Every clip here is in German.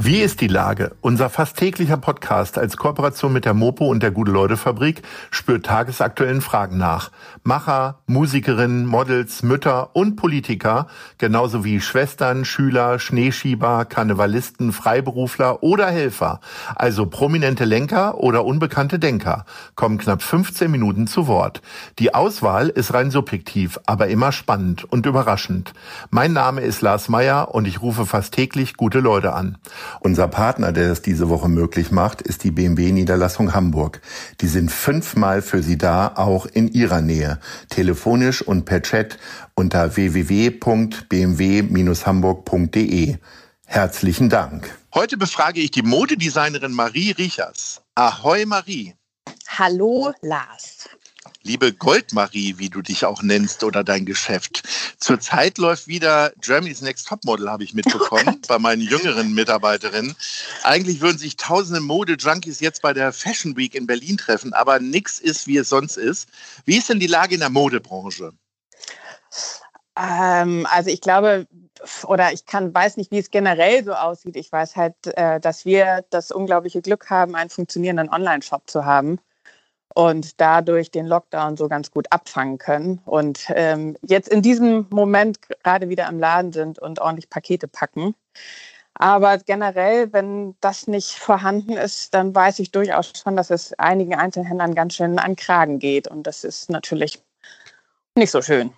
Wie ist die Lage? Unser fast täglicher Podcast als Kooperation mit der Mopo und der Gute-Leute-Fabrik spürt tagesaktuellen Fragen nach. Macher, Musikerinnen, Models, Mütter und Politiker, genauso wie Schwestern, Schüler, Schneeschieber, Karnevalisten, Freiberufler oder Helfer, also prominente Lenker oder unbekannte Denker, kommen knapp 15 Minuten zu Wort. Die Auswahl ist rein subjektiv, aber immer spannend und überraschend. Mein Name ist Lars Meyer und ich rufe fast täglich gute Leute an. Unser Partner, der es diese Woche möglich macht, ist die BMW Niederlassung Hamburg. Die sind fünfmal für Sie da, auch in Ihrer Nähe. Telefonisch und per Chat unter www.bmw-hamburg.de. Herzlichen Dank. Heute befrage ich die Modedesignerin Marie Riechers. Ahoi Marie. Hallo Lars liebe Goldmarie, wie du dich auch nennst, oder dein Geschäft. Zurzeit läuft wieder Germany's Next Topmodel, habe ich mitbekommen, oh bei meinen jüngeren Mitarbeiterinnen. Eigentlich würden sich tausende Mode-Junkies jetzt bei der Fashion Week in Berlin treffen, aber nichts ist, wie es sonst ist. Wie ist denn die Lage in der Modebranche? Ähm, also ich glaube, oder ich kann, weiß nicht, wie es generell so aussieht. Ich weiß halt, äh, dass wir das unglaubliche Glück haben, einen funktionierenden Online-Shop zu haben und dadurch den Lockdown so ganz gut abfangen können. Und ähm, jetzt in diesem Moment gerade wieder im Laden sind und ordentlich Pakete packen. Aber generell, wenn das nicht vorhanden ist, dann weiß ich durchaus schon, dass es einigen Einzelhändlern ganz schön an Kragen geht. Und das ist natürlich nicht so schön.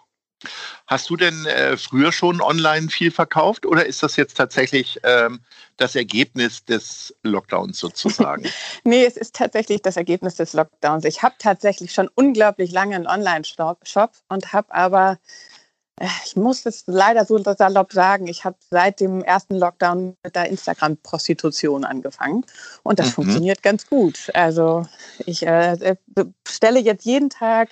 Hast du denn äh, früher schon online viel verkauft oder ist das jetzt tatsächlich ähm, das Ergebnis des Lockdowns sozusagen? nee, es ist tatsächlich das Ergebnis des Lockdowns. Ich habe tatsächlich schon unglaublich lange einen Online-Shop und habe aber, äh, ich muss es leider so salopp sagen, ich habe seit dem ersten Lockdown mit der Instagram-Prostitution angefangen und das mhm. funktioniert ganz gut. Also ich äh, äh stelle jetzt jeden Tag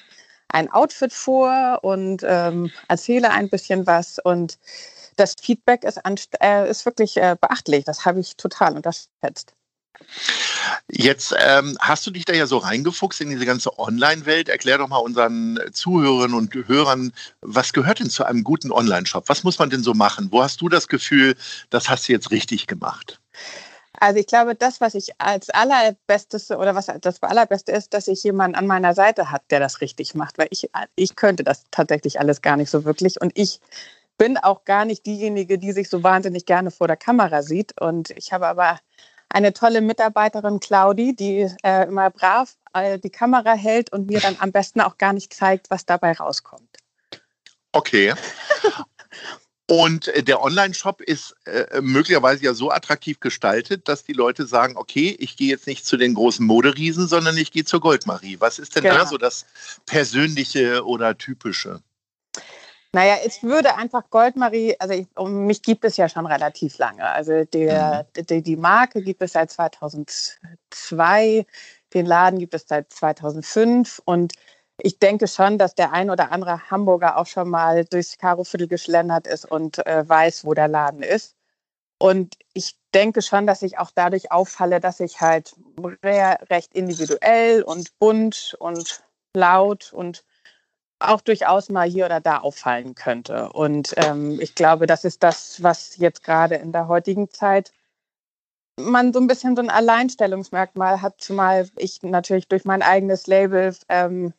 ein Outfit vor und ähm, erzähle ein bisschen was. Und das Feedback ist, äh, ist wirklich äh, beachtlich. Das habe ich total unterschätzt. Jetzt ähm, hast du dich da ja so reingefuchst in diese ganze Online-Welt. Erklär doch mal unseren Zuhörerinnen und Hörern, was gehört denn zu einem guten Online-Shop? Was muss man denn so machen? Wo hast du das Gefühl, das hast du jetzt richtig gemacht? Also ich glaube, das, was ich als allerbestes oder was das allerbeste ist, dass ich jemanden an meiner Seite hat, der das richtig macht, weil ich, ich könnte das tatsächlich alles gar nicht so wirklich und ich bin auch gar nicht diejenige, die sich so wahnsinnig gerne vor der Kamera sieht und ich habe aber eine tolle Mitarbeiterin, Claudi, die äh, immer brav äh, die Kamera hält und mir dann am besten auch gar nicht zeigt, was dabei rauskommt. Okay. Und äh, der Online-Shop ist äh, möglicherweise ja so attraktiv gestaltet, dass die Leute sagen, okay, ich gehe jetzt nicht zu den großen Moderiesen, sondern ich gehe zur Goldmarie. Was ist denn genau. da so das Persönliche oder Typische? Naja, ich würde einfach Goldmarie, also ich, um mich gibt es ja schon relativ lange. Also der, mhm. die, die Marke gibt es seit 2002, den Laden gibt es seit 2005 und ich denke schon, dass der ein oder andere Hamburger auch schon mal durchs Karoviertel geschlendert ist und äh, weiß, wo der Laden ist. Und ich denke schon, dass ich auch dadurch auffalle, dass ich halt recht individuell und bunt und laut und auch durchaus mal hier oder da auffallen könnte. Und ähm, ich glaube, das ist das, was jetzt gerade in der heutigen Zeit man so ein bisschen so ein Alleinstellungsmerkmal hat, zumal ich natürlich durch mein eigenes Label ähm,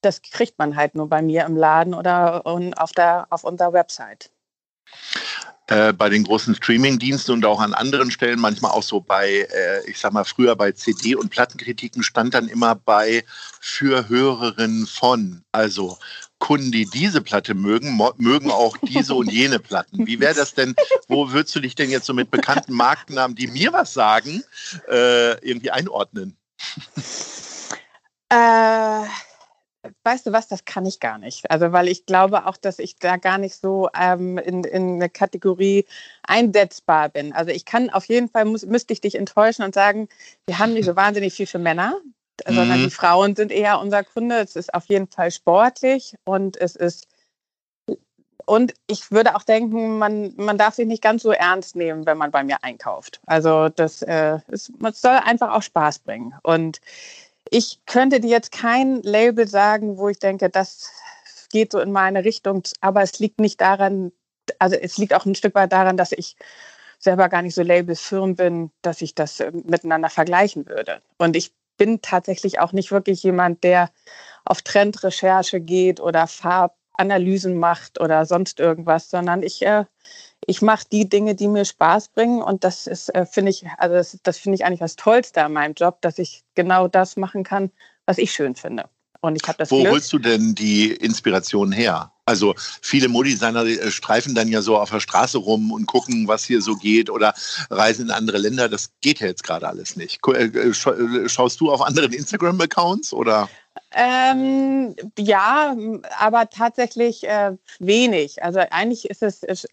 das kriegt man halt nur bei mir im Laden oder auf, der, auf unserer Website. Äh, bei den großen Streaming-Diensten und auch an anderen Stellen, manchmal auch so bei, äh, ich sag mal, früher bei CD- und Plattenkritiken stand dann immer bei für Hörerinnen von. Also Kunden, die diese Platte mögen, mögen auch diese und jene Platten. Wie wäre das denn, wo würdest du dich denn jetzt so mit bekannten Markennamen, die mir was sagen, äh, irgendwie einordnen? Äh weißt du was, das kann ich gar nicht. Also, weil ich glaube auch, dass ich da gar nicht so ähm, in, in eine Kategorie einsetzbar bin. Also, ich kann auf jeden Fall, muss, müsste ich dich enttäuschen und sagen, wir haben nicht so wahnsinnig viel für Männer, mhm. sondern die Frauen sind eher unser Kunde. Es ist auf jeden Fall sportlich und es ist und ich würde auch denken, man, man darf sich nicht ganz so ernst nehmen, wenn man bei mir einkauft. Also das, äh, es, es soll einfach auch Spaß bringen. Und ich könnte dir jetzt kein Label sagen, wo ich denke, das geht so in meine Richtung, aber es liegt nicht daran, also es liegt auch ein Stück weit daran, dass ich selber gar nicht so labelfirm bin, dass ich das äh, miteinander vergleichen würde. Und ich bin tatsächlich auch nicht wirklich jemand, der auf Trendrecherche geht oder Farbanalysen macht oder sonst irgendwas, sondern ich, äh, ich mache die Dinge, die mir Spaß bringen. Und das ist, äh, finde ich, also das, das finde ich eigentlich das Tollste an meinem Job, dass ich genau das machen kann, was ich schön finde. Und ich habe das Wo Glück, holst du denn die Inspiration her? Also viele Modedesigner äh, streifen dann ja so auf der Straße rum und gucken, was hier so geht oder reisen in andere Länder. Das geht ja jetzt gerade alles nicht. Äh, äh, schaust du auf anderen Instagram-Accounts oder? Ähm, ja, aber tatsächlich äh, wenig. Also eigentlich ist es, ist,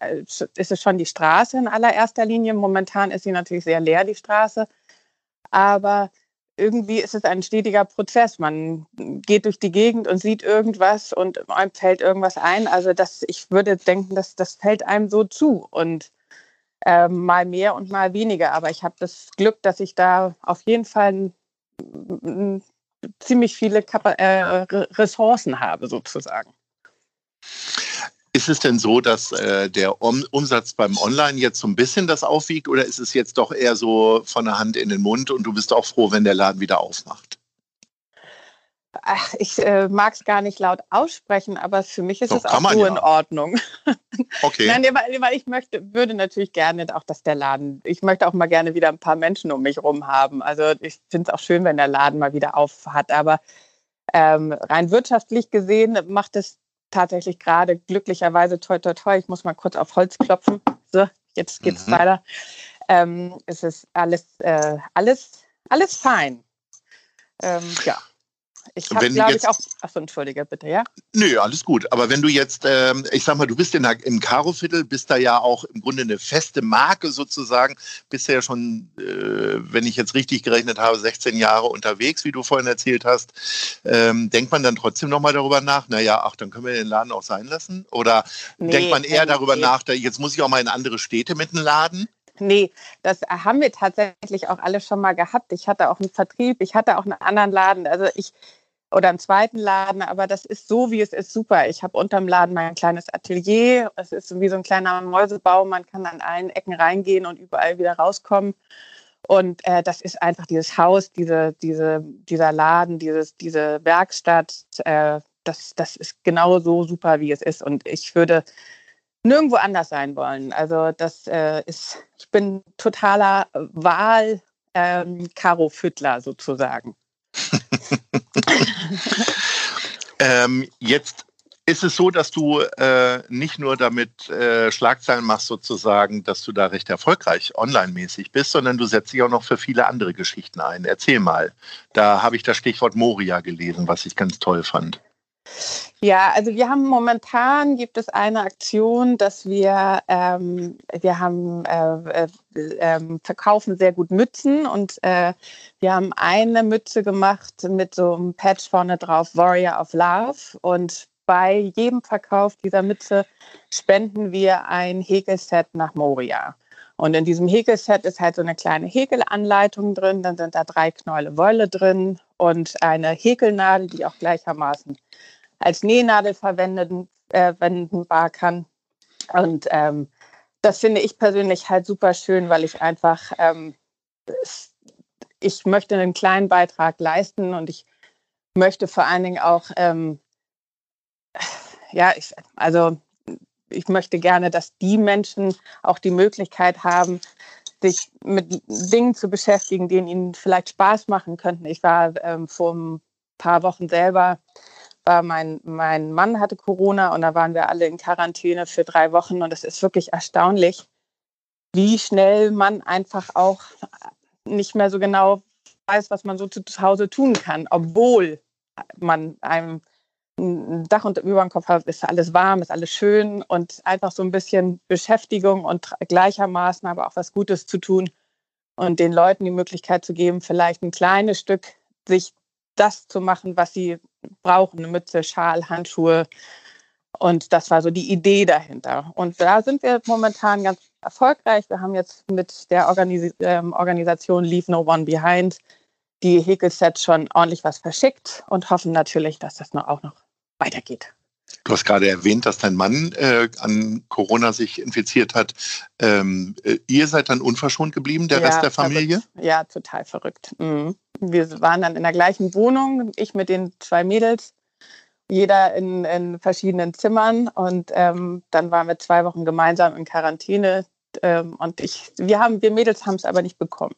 ist es schon die Straße in allererster Linie. Momentan ist sie natürlich sehr leer, die Straße. Aber irgendwie ist es ein stetiger Prozess. Man geht durch die Gegend und sieht irgendwas und einem fällt irgendwas ein. Also das, ich würde denken, dass das fällt einem so zu und äh, mal mehr und mal weniger. Aber ich habe das Glück, dass ich da auf jeden Fall ziemlich viele Kap äh, Ressourcen habe, sozusagen. Ist es denn so, dass äh, der um Umsatz beim Online jetzt so ein bisschen das aufwiegt oder ist es jetzt doch eher so von der Hand in den Mund und du bist auch froh, wenn der Laden wieder aufmacht? Ach, ich äh, mag es gar nicht laut aussprechen, aber für mich ist Doch, es auch so ja. in Ordnung. Okay. Nein, weil, weil, ich möchte, würde natürlich gerne auch, dass der Laden, ich möchte auch mal gerne wieder ein paar Menschen um mich herum haben. Also ich finde es auch schön, wenn der Laden mal wieder auf hat, aber ähm, rein wirtschaftlich gesehen macht es tatsächlich gerade glücklicherweise toi toi toi, ich muss mal kurz auf Holz klopfen. So, jetzt geht's mhm. weiter. Ähm, es ist alles, äh, alles, alles fein. Ähm, ja. Ich habe, glaube ich, auch. Achso, entschuldige bitte, ja? Nö, alles gut. Aber wenn du jetzt, ähm, ich sag mal, du bist in der, im Karo-Viertel, bist da ja auch im Grunde eine feste Marke sozusagen. Bist ja schon, äh, wenn ich jetzt richtig gerechnet habe, 16 Jahre unterwegs, wie du vorhin erzählt hast. Ähm, denkt man dann trotzdem nochmal darüber nach? Naja, ach, dann können wir den Laden auch sein lassen? Oder nee, denkt man eher nee, darüber nee. nach, jetzt muss ich auch mal in andere Städte mit dem Laden? Nee, das haben wir tatsächlich auch alle schon mal gehabt. Ich hatte auch einen Vertrieb, ich hatte auch einen anderen Laden. Also ich oder einen zweiten Laden, aber das ist so, wie es ist, super. Ich habe unterm Laden mein kleines Atelier. Es ist wie so ein kleiner Mäusebau. Man kann an allen Ecken reingehen und überall wieder rauskommen. Und äh, das ist einfach dieses Haus, diese, diese, dieser Laden, dieses, diese Werkstatt. Äh, das, das ist genau so super, wie es ist. Und ich würde nirgendwo anders sein wollen. Also das äh, ist, ich bin totaler Wahl ähm, sozusagen. ähm, jetzt ist es so, dass du äh, nicht nur damit äh, Schlagzeilen machst, sozusagen, dass du da recht erfolgreich online-mäßig bist, sondern du setzt dich auch noch für viele andere Geschichten ein. Erzähl mal. Da habe ich das Stichwort Moria gelesen, was ich ganz toll fand. Ja, also wir haben momentan gibt es eine Aktion, dass wir ähm, wir haben äh, äh, äh, verkaufen sehr gut Mützen und äh, wir haben eine Mütze gemacht mit so einem Patch vorne drauf Warrior of Love und bei jedem Verkauf dieser Mütze spenden wir ein Häkelset nach Moria. Und in diesem Häkelset ist halt so eine kleine Häkelanleitung drin, dann sind da drei Knäule Wolle drin und eine Häkelnadel, die auch gleichermaßen als Nähnadel verwenden äh, kann. Und ähm, das finde ich persönlich halt super schön, weil ich einfach, ähm, ich möchte einen kleinen Beitrag leisten und ich möchte vor allen Dingen auch, ähm, ja, ich, also ich möchte gerne, dass die Menschen auch die Möglichkeit haben, sich mit Dingen zu beschäftigen, die ihnen vielleicht Spaß machen könnten. Ich war ähm, vor ein paar Wochen selber war mein, mein Mann hatte Corona und da waren wir alle in Quarantäne für drei Wochen und es ist wirklich erstaunlich, wie schnell man einfach auch nicht mehr so genau weiß, was man so zu Hause tun kann, obwohl man einem ein Dach unter über dem Kopf hat, ist alles warm, ist alles schön und einfach so ein bisschen Beschäftigung und gleichermaßen aber auch was Gutes zu tun und den Leuten die Möglichkeit zu geben, vielleicht ein kleines Stück sich das zu machen, was sie brauchen, eine Mütze, Schal, Handschuhe Und das war so die Idee dahinter. Und da sind wir momentan ganz erfolgreich. Wir haben jetzt mit der Organis ähm, Organisation Leave No One Behind die Häkelsets schon ordentlich was verschickt und hoffen natürlich, dass das noch, auch noch weitergeht. Du hast gerade erwähnt, dass dein Mann äh, an Corona sich infiziert hat. Ähm, äh, ihr seid dann unverschont geblieben, der ja, Rest der Familie? Verrückt. Ja, total verrückt. Mhm. Wir waren dann in der gleichen Wohnung, ich mit den zwei Mädels, jeder in, in verschiedenen Zimmern. Und ähm, dann waren wir zwei Wochen gemeinsam in Quarantäne. Ähm, und ich, wir haben, wir Mädels haben es aber nicht bekommen.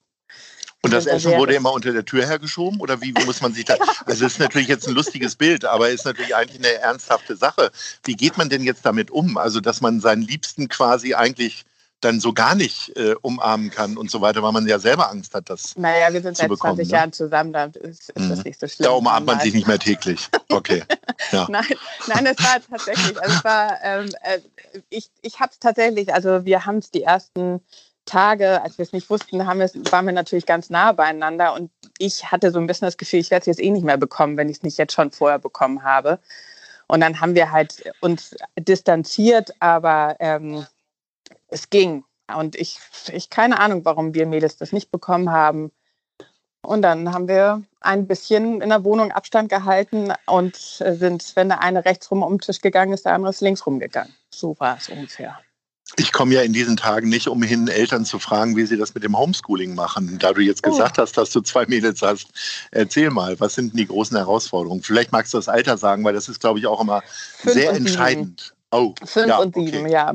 Und das Essen wurde immer unter der Tür hergeschoben? Oder wie muss man sich da. Also, es ist natürlich jetzt ein lustiges Bild, aber ist natürlich eigentlich eine ernsthafte Sache. Wie geht man denn jetzt damit um? Also, dass man seinen Liebsten quasi eigentlich dann so gar nicht äh, umarmen kann und so weiter, weil man ja selber Angst hat, das Naja, wir sind seit bekommen, 20 ne? Jahren zusammen, da ist, ist mhm. das nicht so schlimm. Da umarmt man sich nicht mehr täglich. Okay. Ja. nein, nein, es war tatsächlich, also es war, ähm, äh, ich, ich habe es tatsächlich, also wir haben es die ersten Tage, als wir es nicht wussten, haben waren wir natürlich ganz nah beieinander und ich hatte so ein bisschen das Gefühl, ich werde es jetzt eh nicht mehr bekommen, wenn ich es nicht jetzt schon vorher bekommen habe. Und dann haben wir halt uns distanziert, aber ähm, es ging. Und ich, ich keine Ahnung, warum wir Mädels das nicht bekommen haben. Und dann haben wir ein bisschen in der Wohnung Abstand gehalten und sind, wenn der eine rechts rum um den Tisch gegangen ist, der andere ist links rumgegangen. So war es ungefähr. Ich komme ja in diesen Tagen nicht umhin, Eltern zu fragen, wie sie das mit dem Homeschooling machen. Da du jetzt oh. gesagt hast, dass du zwei Mädels hast, erzähl mal, was sind denn die großen Herausforderungen? Vielleicht magst du das Alter sagen, weil das ist, glaube ich, auch immer Fünf sehr entscheidend. Oh, Fünf ja, und sieben, okay. ja.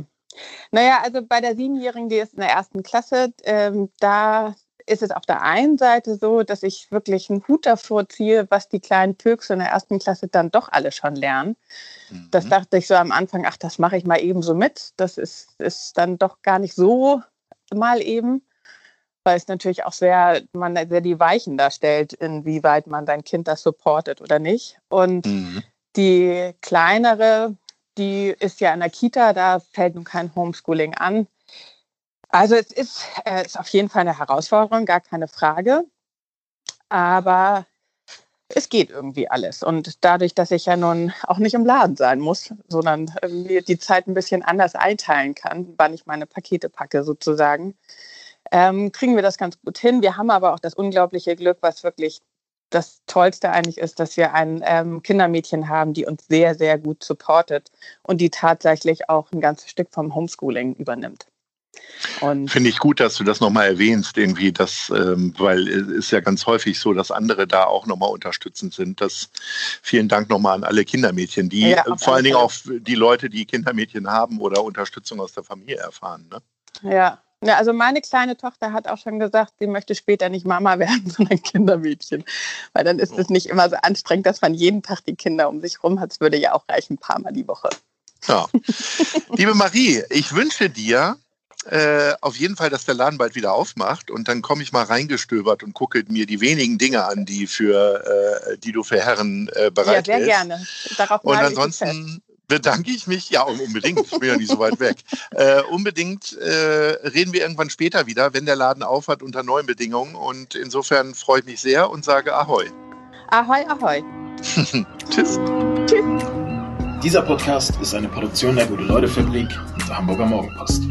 Naja, also bei der Siebenjährigen, die ist in der ersten Klasse, ähm, da ist es auf der einen Seite so, dass ich wirklich einen Hut davor ziehe, was die kleinen Pöks in der ersten Klasse dann doch alle schon lernen. Mhm. Das dachte ich so am Anfang, ach, das mache ich mal eben so mit. Das ist, ist dann doch gar nicht so mal eben, weil es natürlich auch sehr, man sehr die Weichen darstellt, inwieweit man sein Kind das supportet oder nicht. Und mhm. die kleinere, die ist ja in der Kita, da fällt nun kein Homeschooling an. Also es ist, äh, ist auf jeden Fall eine Herausforderung, gar keine Frage. Aber es geht irgendwie alles. Und dadurch, dass ich ja nun auch nicht im Laden sein muss, sondern mir die Zeit ein bisschen anders einteilen kann, wann ich meine Pakete packe sozusagen, ähm, kriegen wir das ganz gut hin. Wir haben aber auch das unglaubliche Glück, was wirklich das Tollste eigentlich ist, dass wir ein ähm, Kindermädchen haben, die uns sehr, sehr gut supportet und die tatsächlich auch ein ganzes Stück vom Homeschooling übernimmt. Finde ich gut, dass du das nochmal erwähnst, irgendwie, das, ähm, weil es ist ja ganz häufig so, dass andere da auch nochmal unterstützend sind. Das, vielen Dank nochmal an alle Kindermädchen, die ja, vor allen Dingen auch die Leute, die Kindermädchen haben oder Unterstützung aus der Familie erfahren. Ne? Ja, ja, also meine kleine Tochter hat auch schon gesagt, sie möchte später nicht Mama werden, sondern Kindermädchen. Weil dann ist es nicht immer so anstrengend, dass man jeden Tag die Kinder um sich rum hat. Es würde ja auch reichen, ein paar Mal die Woche. Ja. Liebe Marie, ich wünsche dir äh, auf jeden Fall, dass der Laden bald wieder aufmacht und dann komme ich mal reingestöbert und gucke mir die wenigen Dinge an, die für äh, die du für Herren äh, bereithältst. Ja, sehr gerne. Darauf und ansonsten bedanke ich mich, ja unbedingt, ich bin ja nicht so weit weg. Äh, unbedingt äh, reden wir irgendwann später wieder, wenn der Laden aufhat unter neuen Bedingungen und insofern freue ich mich sehr und sage Ahoi. Ahoi, ahoi. Tschüss. Tschüss. Dieser Podcast ist eine Produktion der Gute-Leute-Fabrik und der Hamburger Morgenpost.